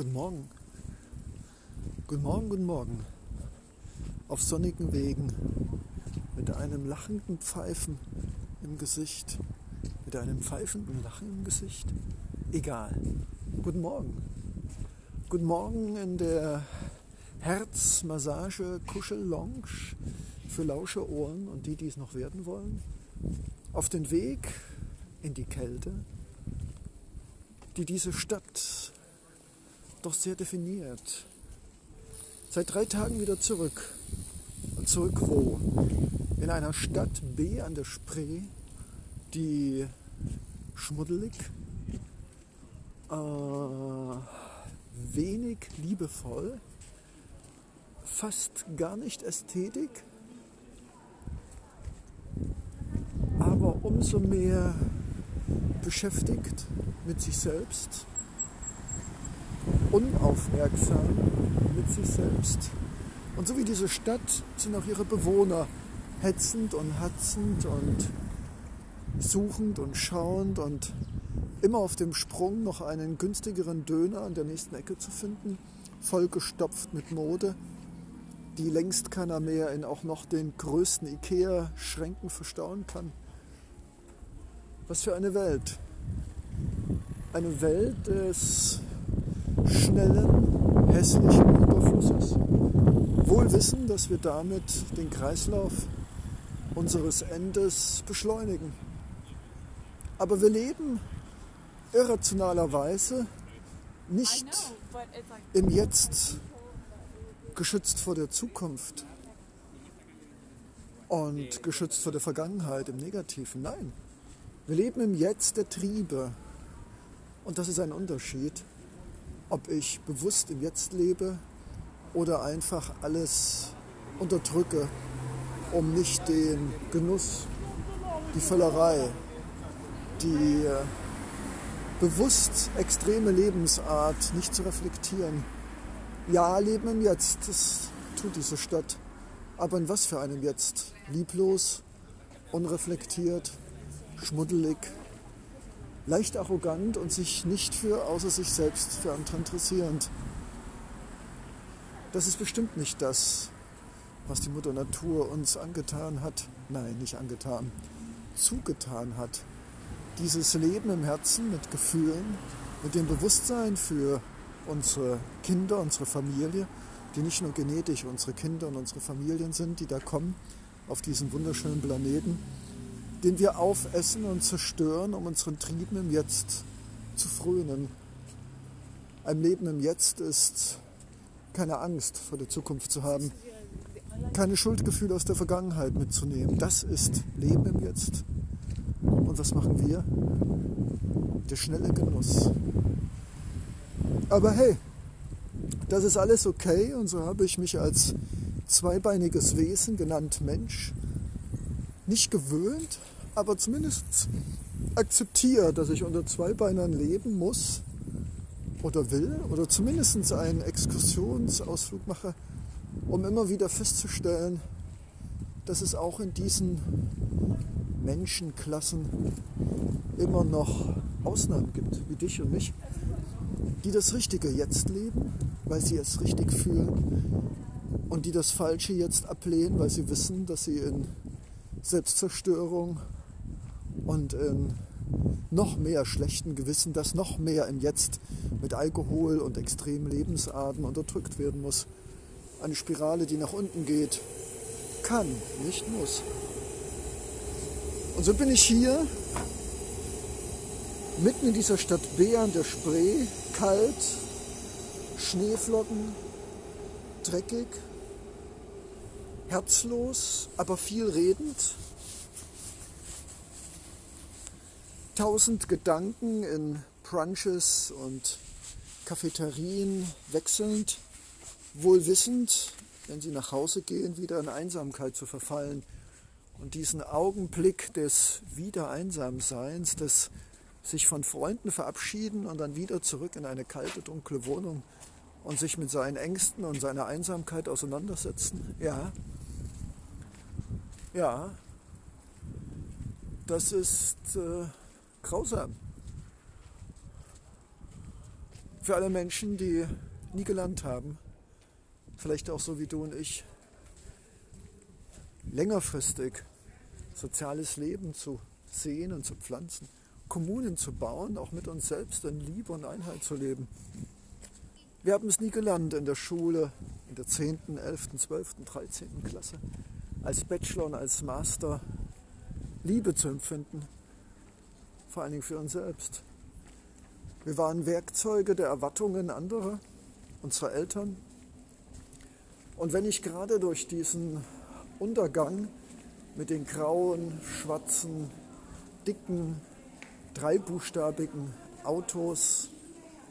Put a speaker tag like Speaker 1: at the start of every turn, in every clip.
Speaker 1: Guten Morgen. Guten Morgen, guten Morgen. Auf sonnigen Wegen, mit einem lachenden Pfeifen im Gesicht, mit einem pfeifenden Lachen im Gesicht. Egal. Guten Morgen. Guten Morgen in der Herzmassage Kuschel-Lounge für lausche Ohren und die, die es noch werden wollen. Auf den Weg in die Kälte, die diese Stadt doch sehr definiert. Seit drei Tagen wieder zurück. Und zurück wo? In einer Stadt B an der Spree, die schmuddelig, äh, wenig liebevoll, fast gar nicht Ästhetik, aber umso mehr beschäftigt mit sich selbst unaufmerksam mit sich selbst. Und so wie diese Stadt sind auch ihre Bewohner hetzend und hatzend und suchend und schauend und immer auf dem Sprung noch einen günstigeren Döner an der nächsten Ecke zu finden, vollgestopft mit Mode, die längst keiner mehr in auch noch den größten Ikea-Schränken verstauen kann. Was für eine Welt. Eine Welt des schnellen, hässlichen Überflusses. Wohl wissen, dass wir damit den Kreislauf unseres Endes beschleunigen. Aber wir leben irrationalerweise nicht im Jetzt geschützt vor der Zukunft und geschützt vor der Vergangenheit im Negativen. Nein, wir leben im Jetzt der Triebe. Und das ist ein Unterschied ob ich bewusst im Jetzt lebe oder einfach alles unterdrücke, um nicht den Genuss, die Völlerei, die äh, bewusst extreme Lebensart nicht zu reflektieren. Ja, Leben im Jetzt, das tut diese Stadt. Aber in was für einem Jetzt? Lieblos, unreflektiert, schmuddelig, leicht arrogant und sich nicht für außer sich selbst für andere interessierend. Das ist bestimmt nicht das, was die Mutter Natur uns angetan hat. Nein, nicht angetan, zugetan hat. Dieses Leben im Herzen mit Gefühlen, mit dem Bewusstsein für unsere Kinder, unsere Familie, die nicht nur genetisch unsere Kinder und unsere Familien sind, die da kommen auf diesen wunderschönen Planeten, den wir aufessen und zerstören, um unseren Trieben im Jetzt zu frönen. Ein Leben im Jetzt ist keine Angst vor der Zukunft zu haben, keine Schuldgefühle aus der Vergangenheit mitzunehmen. Das ist Leben im Jetzt. Und was machen wir? Der schnelle Genuss. Aber hey, das ist alles okay und so habe ich mich als zweibeiniges Wesen, genannt Mensch, nicht gewöhnt, aber zumindest akzeptiere, dass ich unter zwei Beinen leben muss oder will oder zumindest einen Exkursionsausflug mache, um immer wieder festzustellen, dass es auch in diesen Menschenklassen immer noch Ausnahmen gibt, wie dich und mich, die das Richtige jetzt leben, weil sie es richtig fühlen und die das Falsche jetzt ablehnen, weil sie wissen, dass sie in Selbstzerstörung und in noch mehr schlechten Gewissen, das noch mehr im Jetzt mit Alkohol und extremen Lebensarten unterdrückt werden muss. Eine Spirale, die nach unten geht, kann, nicht muss. Und so bin ich hier, mitten in dieser Stadt B an der Spree, kalt, Schneeflocken, dreckig, herzlos, aber viel redend. Tausend Gedanken in Brunches und Cafeterien wechselnd, wohl wissend, wenn sie nach Hause gehen, wieder in Einsamkeit zu verfallen. Und diesen Augenblick des Wiedereinsamseins, des sich von Freunden verabschieden und dann wieder zurück in eine kalte, dunkle Wohnung und sich mit seinen Ängsten und seiner Einsamkeit auseinandersetzen. Ja, ja, das ist äh, grausam. Für alle Menschen, die nie gelernt haben, vielleicht auch so wie du und ich, längerfristig soziales Leben zu sehen und zu pflanzen, Kommunen zu bauen, auch mit uns selbst in Liebe und Einheit zu leben. Wir haben es nie gelernt in der Schule, in der 10., 11., 12., 13. Klasse, als Bachelor und als Master Liebe zu empfinden, vor allen Dingen für uns selbst. Wir waren Werkzeuge der Erwartungen anderer, unserer Eltern. Und wenn ich gerade durch diesen Untergang mit den grauen, schwarzen, dicken, dreibuchstabigen Autos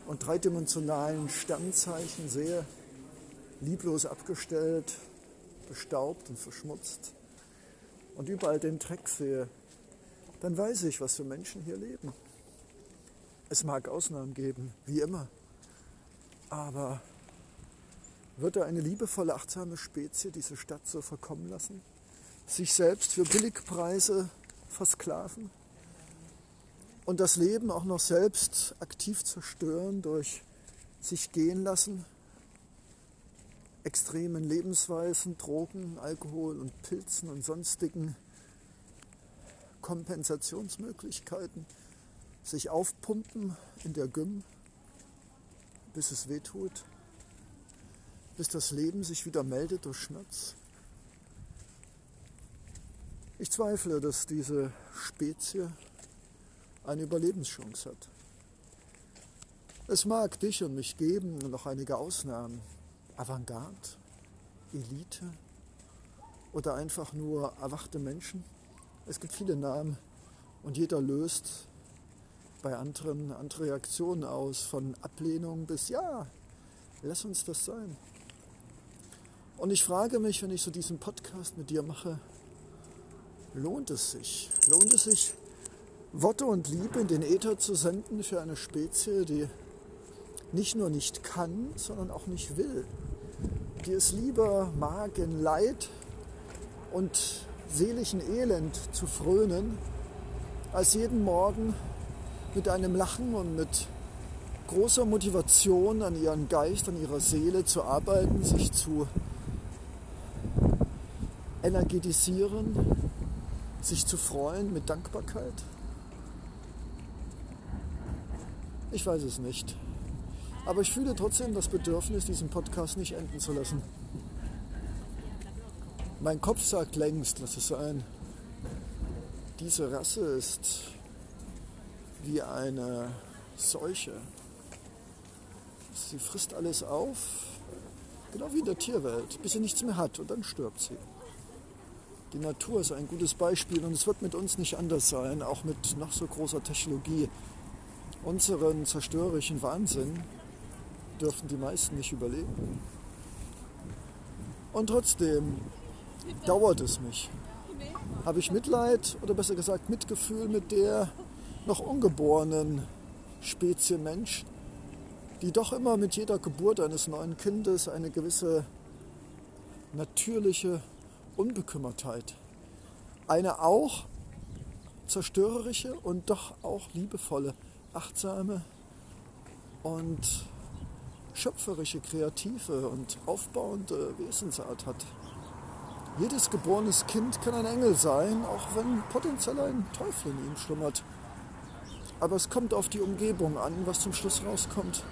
Speaker 1: und dreidimensionalen Sternzeichen sehe, lieblos abgestellt, bestaubt und verschmutzt und überall den Dreck sehe, dann weiß ich, was für Menschen hier leben. Es mag Ausnahmen geben, wie immer, aber wird da eine liebevolle, achtsame Spezie diese Stadt so verkommen lassen? Sich selbst für Billigpreise versklaven? Und das Leben auch noch selbst aktiv zerstören durch sich gehen lassen? Extremen Lebensweisen, Drogen, Alkohol und Pilzen und sonstigen Kompensationsmöglichkeiten, sich aufpumpen in der Gym, bis es weh tut bis das Leben sich wieder meldet durch Schmerz? Ich zweifle, dass diese Spezie eine Überlebenschance hat. Es mag dich und mich geben und noch einige Ausnahmen. Avantgarde, Elite oder einfach nur erwachte Menschen. Es gibt viele Namen und jeder löst bei anderen andere Reaktionen aus, von Ablehnung bis Ja, lass uns das sein. Und ich frage mich, wenn ich so diesen Podcast mit dir mache, lohnt es sich? Lohnt es sich, Worte und Liebe in den Äther zu senden für eine Spezie, die nicht nur nicht kann, sondern auch nicht will? Die es lieber mag, in Leid und seeligen Elend zu frönen, als jeden Morgen mit einem Lachen und mit großer Motivation an ihren Geist, an ihrer Seele zu arbeiten, sich zu energetisieren, sich zu freuen mit Dankbarkeit? Ich weiß es nicht. Aber ich fühle trotzdem das Bedürfnis, diesen Podcast nicht enden zu lassen. Mein Kopf sagt längst, lass es sein. Diese Rasse ist wie eine Seuche. Sie frisst alles auf, genau wie in der Tierwelt, bis sie nichts mehr hat und dann stirbt sie. Die Natur ist ein gutes Beispiel und es wird mit uns nicht anders sein, auch mit noch so großer Technologie. Unseren zerstörerischen Wahnsinn dürfen die meisten nicht überleben. Und trotzdem dauert es mich. Habe ich Mitleid oder besser gesagt Mitgefühl mit der noch ungeborenen Spezie Mensch, die doch immer mit jeder Geburt eines neuen Kindes eine gewisse natürliche Unbekümmertheit. Eine auch zerstörerische und doch auch liebevolle, achtsame und schöpferische, kreative und aufbauende Wesensart hat. Jedes geborenes Kind kann ein Engel sein, auch wenn potenziell ein Teufel in ihm schlummert. Aber es kommt auf die Umgebung an, was zum Schluss rauskommt.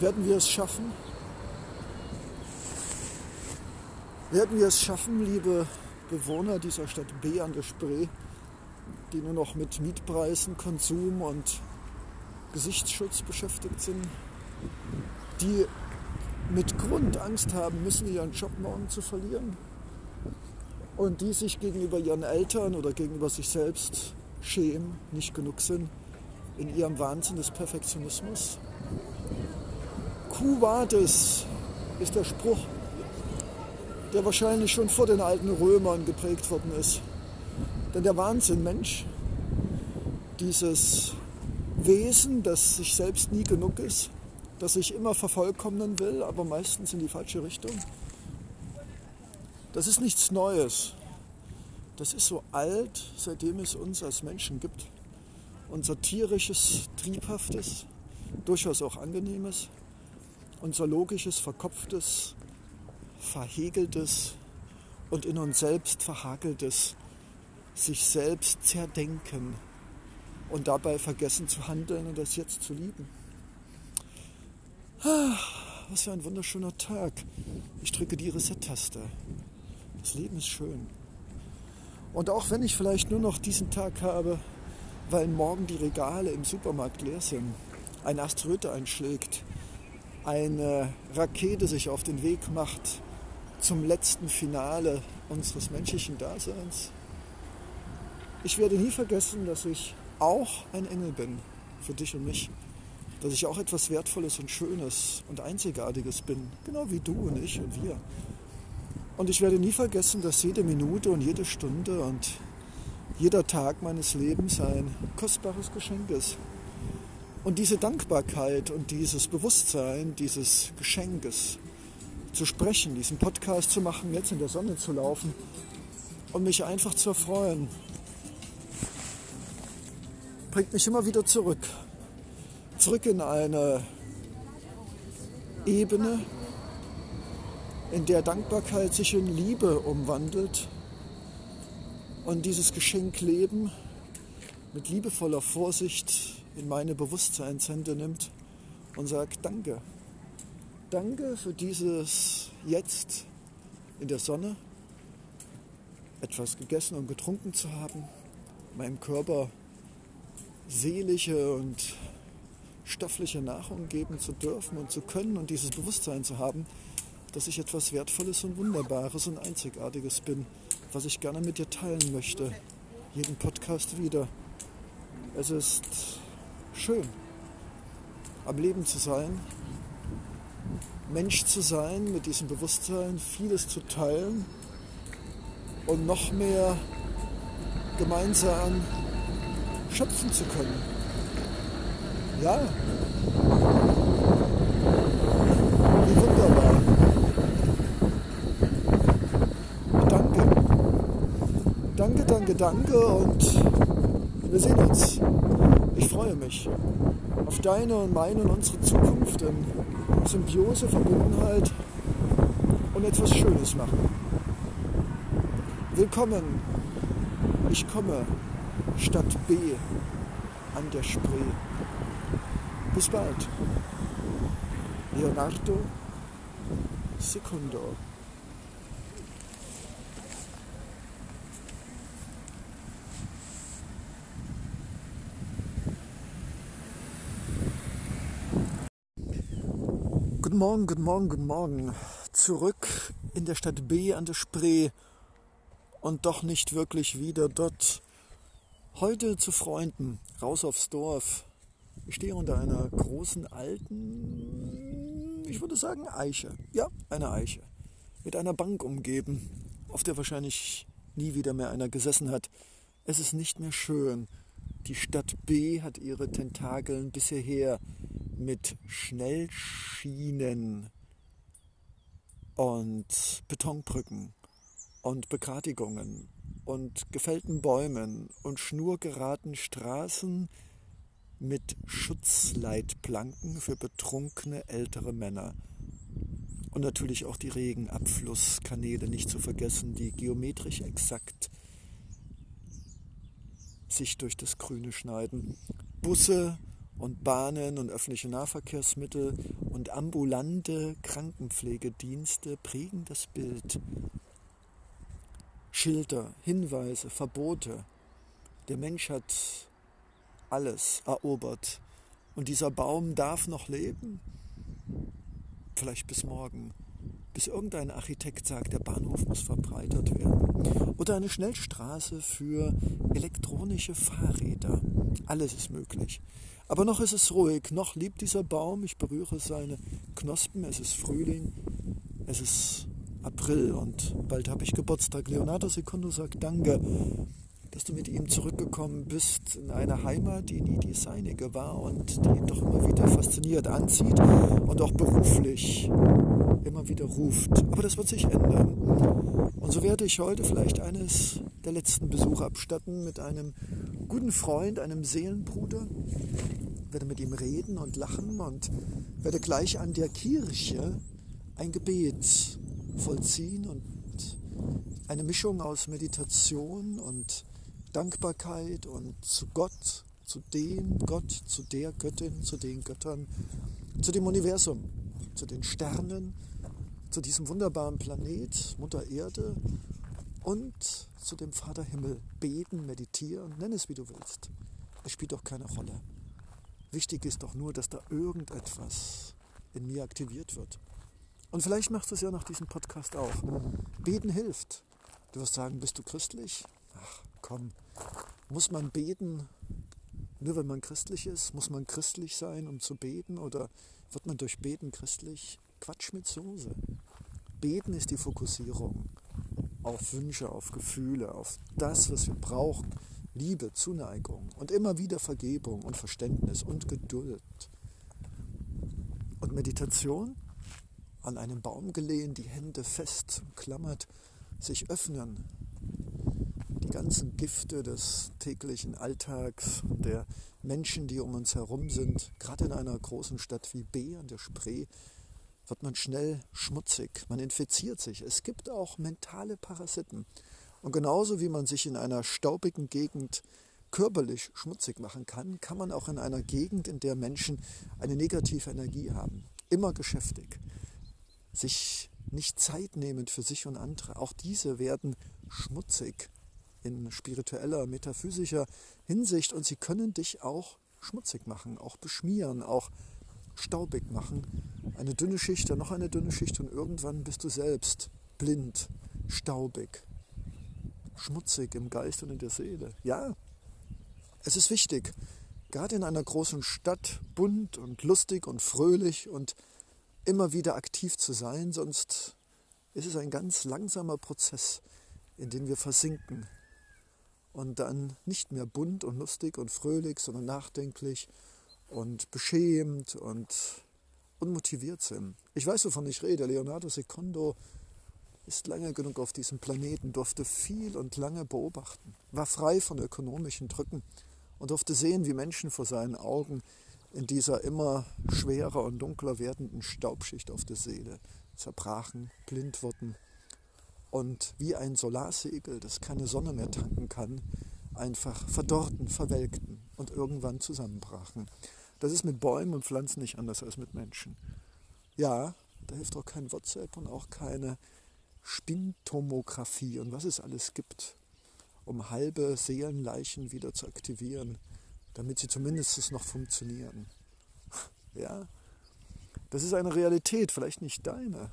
Speaker 1: Werden wir es schaffen, Werden wir es schaffen, liebe Bewohner dieser Stadt B an der Spree, die nur noch mit Mietpreisen, Konsum und Gesichtsschutz beschäftigt sind, die mit Grund Angst haben müssen, ihren Job morgen zu verlieren und die sich gegenüber ihren Eltern oder gegenüber sich selbst schämen, nicht genug sind in ihrem Wahnsinn des Perfektionismus. Quo vadis ist der Spruch, der wahrscheinlich schon vor den alten Römern geprägt worden ist. Denn der Wahnsinn, Mensch, dieses Wesen, das sich selbst nie genug ist, das sich immer vervollkommnen will, aber meistens in die falsche Richtung, das ist nichts Neues. Das ist so alt, seitdem es uns als Menschen gibt. Unser tierisches, triebhaftes, durchaus auch Angenehmes, unser logisches, verkopftes, verhegeltes und in uns selbst verhakeltes sich selbst zerdenken und dabei vergessen zu handeln und das jetzt zu lieben. Ach, was für ein wunderschöner Tag. Ich drücke die Reset-Taste. Das Leben ist schön. Und auch wenn ich vielleicht nur noch diesen Tag habe, weil morgen die Regale im Supermarkt leer sind, ein Asteroid einschlägt, eine Rakete sich auf den Weg macht zum letzten Finale unseres menschlichen Daseins. Ich werde nie vergessen, dass ich auch ein Engel bin für dich und mich. Dass ich auch etwas Wertvolles und Schönes und Einzigartiges bin, genau wie du und ich und wir. Und ich werde nie vergessen, dass jede Minute und jede Stunde und jeder Tag meines Lebens ein kostbares Geschenk ist. Und diese Dankbarkeit und dieses Bewusstsein dieses Geschenkes zu sprechen, diesen Podcast zu machen, jetzt in der Sonne zu laufen und mich einfach zu erfreuen, bringt mich immer wieder zurück. Zurück in eine Ebene, in der Dankbarkeit sich in Liebe umwandelt und dieses Geschenk Leben mit liebevoller Vorsicht in meine Bewusstseinshände nimmt und sagt Danke. Danke für dieses Jetzt in der Sonne, etwas gegessen und getrunken zu haben, meinem Körper seelische und stoffliche Nahrung geben zu dürfen und zu können und dieses Bewusstsein zu haben, dass ich etwas Wertvolles und Wunderbares und Einzigartiges bin, was ich gerne mit dir teilen möchte. Jeden Podcast wieder. Es ist schön, am Leben zu sein, Mensch zu sein, mit diesem Bewusstsein vieles zu teilen und noch mehr gemeinsam schöpfen zu können. Ja. Wie wunderbar. Danke. Danke, danke, danke und wir sehen uns. Ich freue mich auf deine und meine und unsere Zukunft in Symbiose, Verbundenheit und etwas Schönes machen. Willkommen. Ich komme. Stadt B an der Spree. Bis bald. Leonardo Secundo. Guten Morgen, guten Morgen, guten Morgen. Zurück in der Stadt B an der Spree und doch nicht wirklich wieder dort, Heute zu Freunden, raus aufs Dorf. Ich stehe unter einer großen alten, ich würde sagen Eiche. Ja, eine Eiche. Mit einer Bank umgeben, auf der wahrscheinlich nie wieder mehr einer gesessen hat. Es ist nicht mehr schön. Die Stadt B hat ihre Tentakeln bisher her mit Schnellschienen und Betonbrücken und Begradigungen und gefällten Bäumen und schnurgeraden Straßen mit Schutzleitplanken für betrunkene ältere Männer. Und natürlich auch die Regenabflusskanäle nicht zu vergessen, die geometrisch exakt sich durch das Grüne schneiden. Busse und Bahnen und öffentliche Nahverkehrsmittel und ambulante Krankenpflegedienste prägen das Bild Schilder, Hinweise, Verbote. Der Mensch hat alles erobert. Und dieser Baum darf noch leben. Vielleicht bis morgen. Bis irgendein Architekt sagt, der Bahnhof muss verbreitert werden. Oder eine Schnellstraße für elektronische Fahrräder. Alles ist möglich. Aber noch ist es ruhig, noch liebt dieser Baum. Ich berühre seine Knospen. Es ist Frühling. Es ist April und bald habe ich Geburtstag. Leonardo Secundo sagt Danke, dass du mit ihm zurückgekommen bist in eine Heimat, die nie die seinige war und die ihn doch immer wieder fasziniert, anzieht und auch beruflich immer wieder ruft. Aber das wird sich ändern. Und so werde ich heute vielleicht eines der letzten Besuche abstatten mit einem guten Freund, einem Seelenbruder, werde mit ihm reden und lachen und werde gleich an der Kirche ein Gebet vollziehen und eine Mischung aus Meditation und Dankbarkeit und zu Gott, zu dem Gott, zu der Göttin, zu den Göttern, zu dem Universum, zu den Sternen, zu diesem wunderbaren Planet, Mutter Erde und zu dem Vater Himmel beten, meditieren, nenn es wie du willst. Es spielt doch keine Rolle. Wichtig ist doch nur, dass da irgendetwas in mir aktiviert wird. Und vielleicht machst du es ja nach diesem Podcast auch. Beten hilft. Du wirst sagen, bist du christlich? Ach, komm. Muss man beten, nur wenn man christlich ist? Muss man christlich sein, um zu beten? Oder wird man durch Beten christlich? Quatsch mit Soße. Beten ist die Fokussierung auf Wünsche, auf Gefühle, auf das, was wir brauchen. Liebe, Zuneigung und immer wieder Vergebung und Verständnis und Geduld. Und Meditation an einem Baum gelehnt, die Hände fest umklammert, sich öffnen. Die ganzen Gifte des täglichen Alltags der Menschen, die um uns herum sind, gerade in einer großen Stadt wie B an der Spree, wird man schnell schmutzig, man infiziert sich. Es gibt auch mentale Parasiten. Und genauso wie man sich in einer staubigen Gegend körperlich schmutzig machen kann, kann man auch in einer Gegend, in der Menschen eine negative Energie haben, immer geschäftig, sich nicht Zeit nehmen für sich und andere. Auch diese werden schmutzig in spiritueller, metaphysischer Hinsicht und sie können dich auch schmutzig machen, auch beschmieren, auch staubig machen. Eine dünne Schicht, dann noch eine dünne Schicht und irgendwann bist du selbst blind, staubig, schmutzig im Geist und in der Seele. Ja, es ist wichtig, gerade in einer großen Stadt bunt und lustig und fröhlich und immer wieder aktiv zu sein, sonst ist es ein ganz langsamer Prozess, in den wir versinken und dann nicht mehr bunt und lustig und fröhlich, sondern nachdenklich und beschämt und unmotiviert sind. Ich weiß, wovon ich rede. Leonardo Secondo ist lange genug auf diesem Planeten, durfte viel und lange beobachten, war frei von ökonomischen Drücken und durfte sehen, wie Menschen vor seinen Augen in dieser immer schwerer und dunkler werdenden Staubschicht auf der Seele zerbrachen, blind wurden und wie ein Solarsegel, das keine Sonne mehr tanken kann, einfach verdorrten, verwelkten und irgendwann zusammenbrachen. Das ist mit Bäumen und Pflanzen nicht anders als mit Menschen. Ja, da hilft auch kein WhatsApp und auch keine Spintomographie und was es alles gibt, um halbe Seelenleichen wieder zu aktivieren, damit sie zumindest noch funktionieren. Ja, das ist eine Realität, vielleicht nicht deine,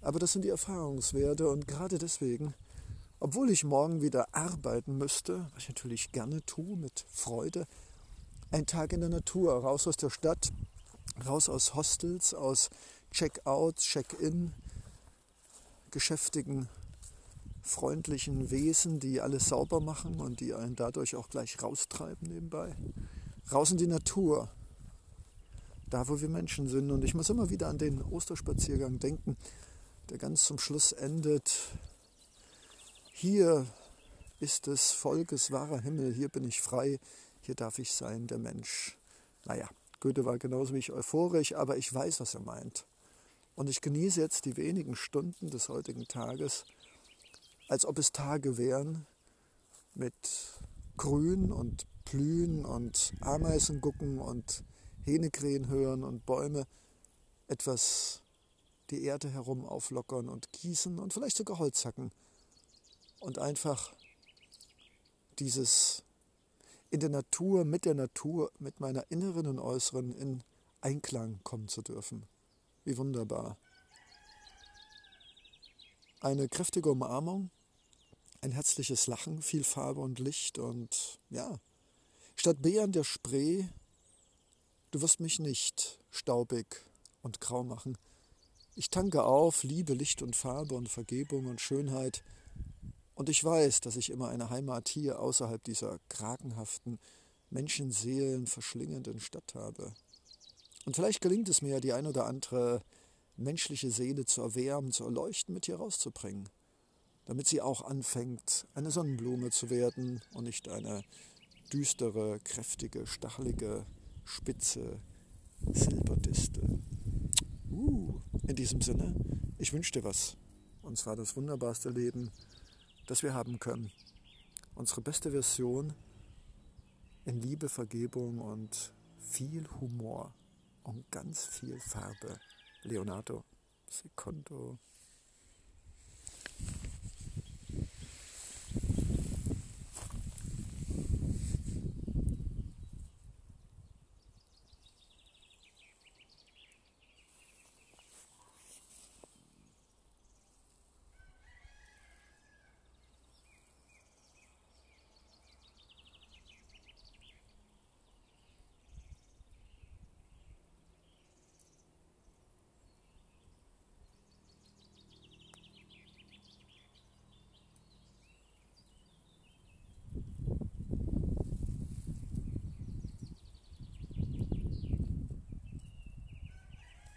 Speaker 1: aber das sind die Erfahrungswerte und gerade deswegen, obwohl ich morgen wieder arbeiten müsste, was ich natürlich gerne tue, mit Freude, ein Tag in der Natur, raus aus der Stadt, raus aus Hostels, aus Check-outs, Check-in, geschäftigen, freundlichen Wesen, die alles sauber machen und die einen dadurch auch gleich raustreiben nebenbei. Raus in die Natur, da wo wir Menschen sind. Und ich muss immer wieder an den Osterspaziergang denken, der ganz zum Schluss endet. Hier ist des Volkes wahrer Himmel, hier bin ich frei, hier darf ich sein, der Mensch. Naja, Goethe war genauso wie ich euphorisch, aber ich weiß, was er meint. Und ich genieße jetzt die wenigen Stunden des heutigen Tages, als ob es Tage wären mit Grün und Blühen und Ameisen gucken und Hähnekrähen hören und Bäume etwas die Erde herum auflockern und gießen und vielleicht sogar Holz hacken und einfach dieses in der Natur, mit der Natur, mit meiner inneren und äußeren in Einklang kommen zu dürfen. Wie wunderbar. Eine kräftige Umarmung, ein herzliches Lachen, viel Farbe und Licht und ja, statt B an der Spree, du wirst mich nicht staubig und grau machen. Ich tanke auf Liebe, Licht und Farbe und Vergebung und Schönheit und ich weiß, dass ich immer eine Heimat hier außerhalb dieser kragenhaften, Menschenseelen verschlingenden Stadt habe. Und vielleicht gelingt es mir, die ein oder andere menschliche Seele zu erwärmen, zu erleuchten, mit hier rauszubringen, damit sie auch anfängt, eine Sonnenblume zu werden und nicht eine düstere, kräftige, stachelige spitze Silberdistel. Uh, in diesem Sinne, ich wünsche dir was. Und zwar das wunderbarste Leben, das wir haben können. Unsere beste Version in Liebe, Vergebung und viel Humor und ganz viel Farbe. Leonardo, Secondo.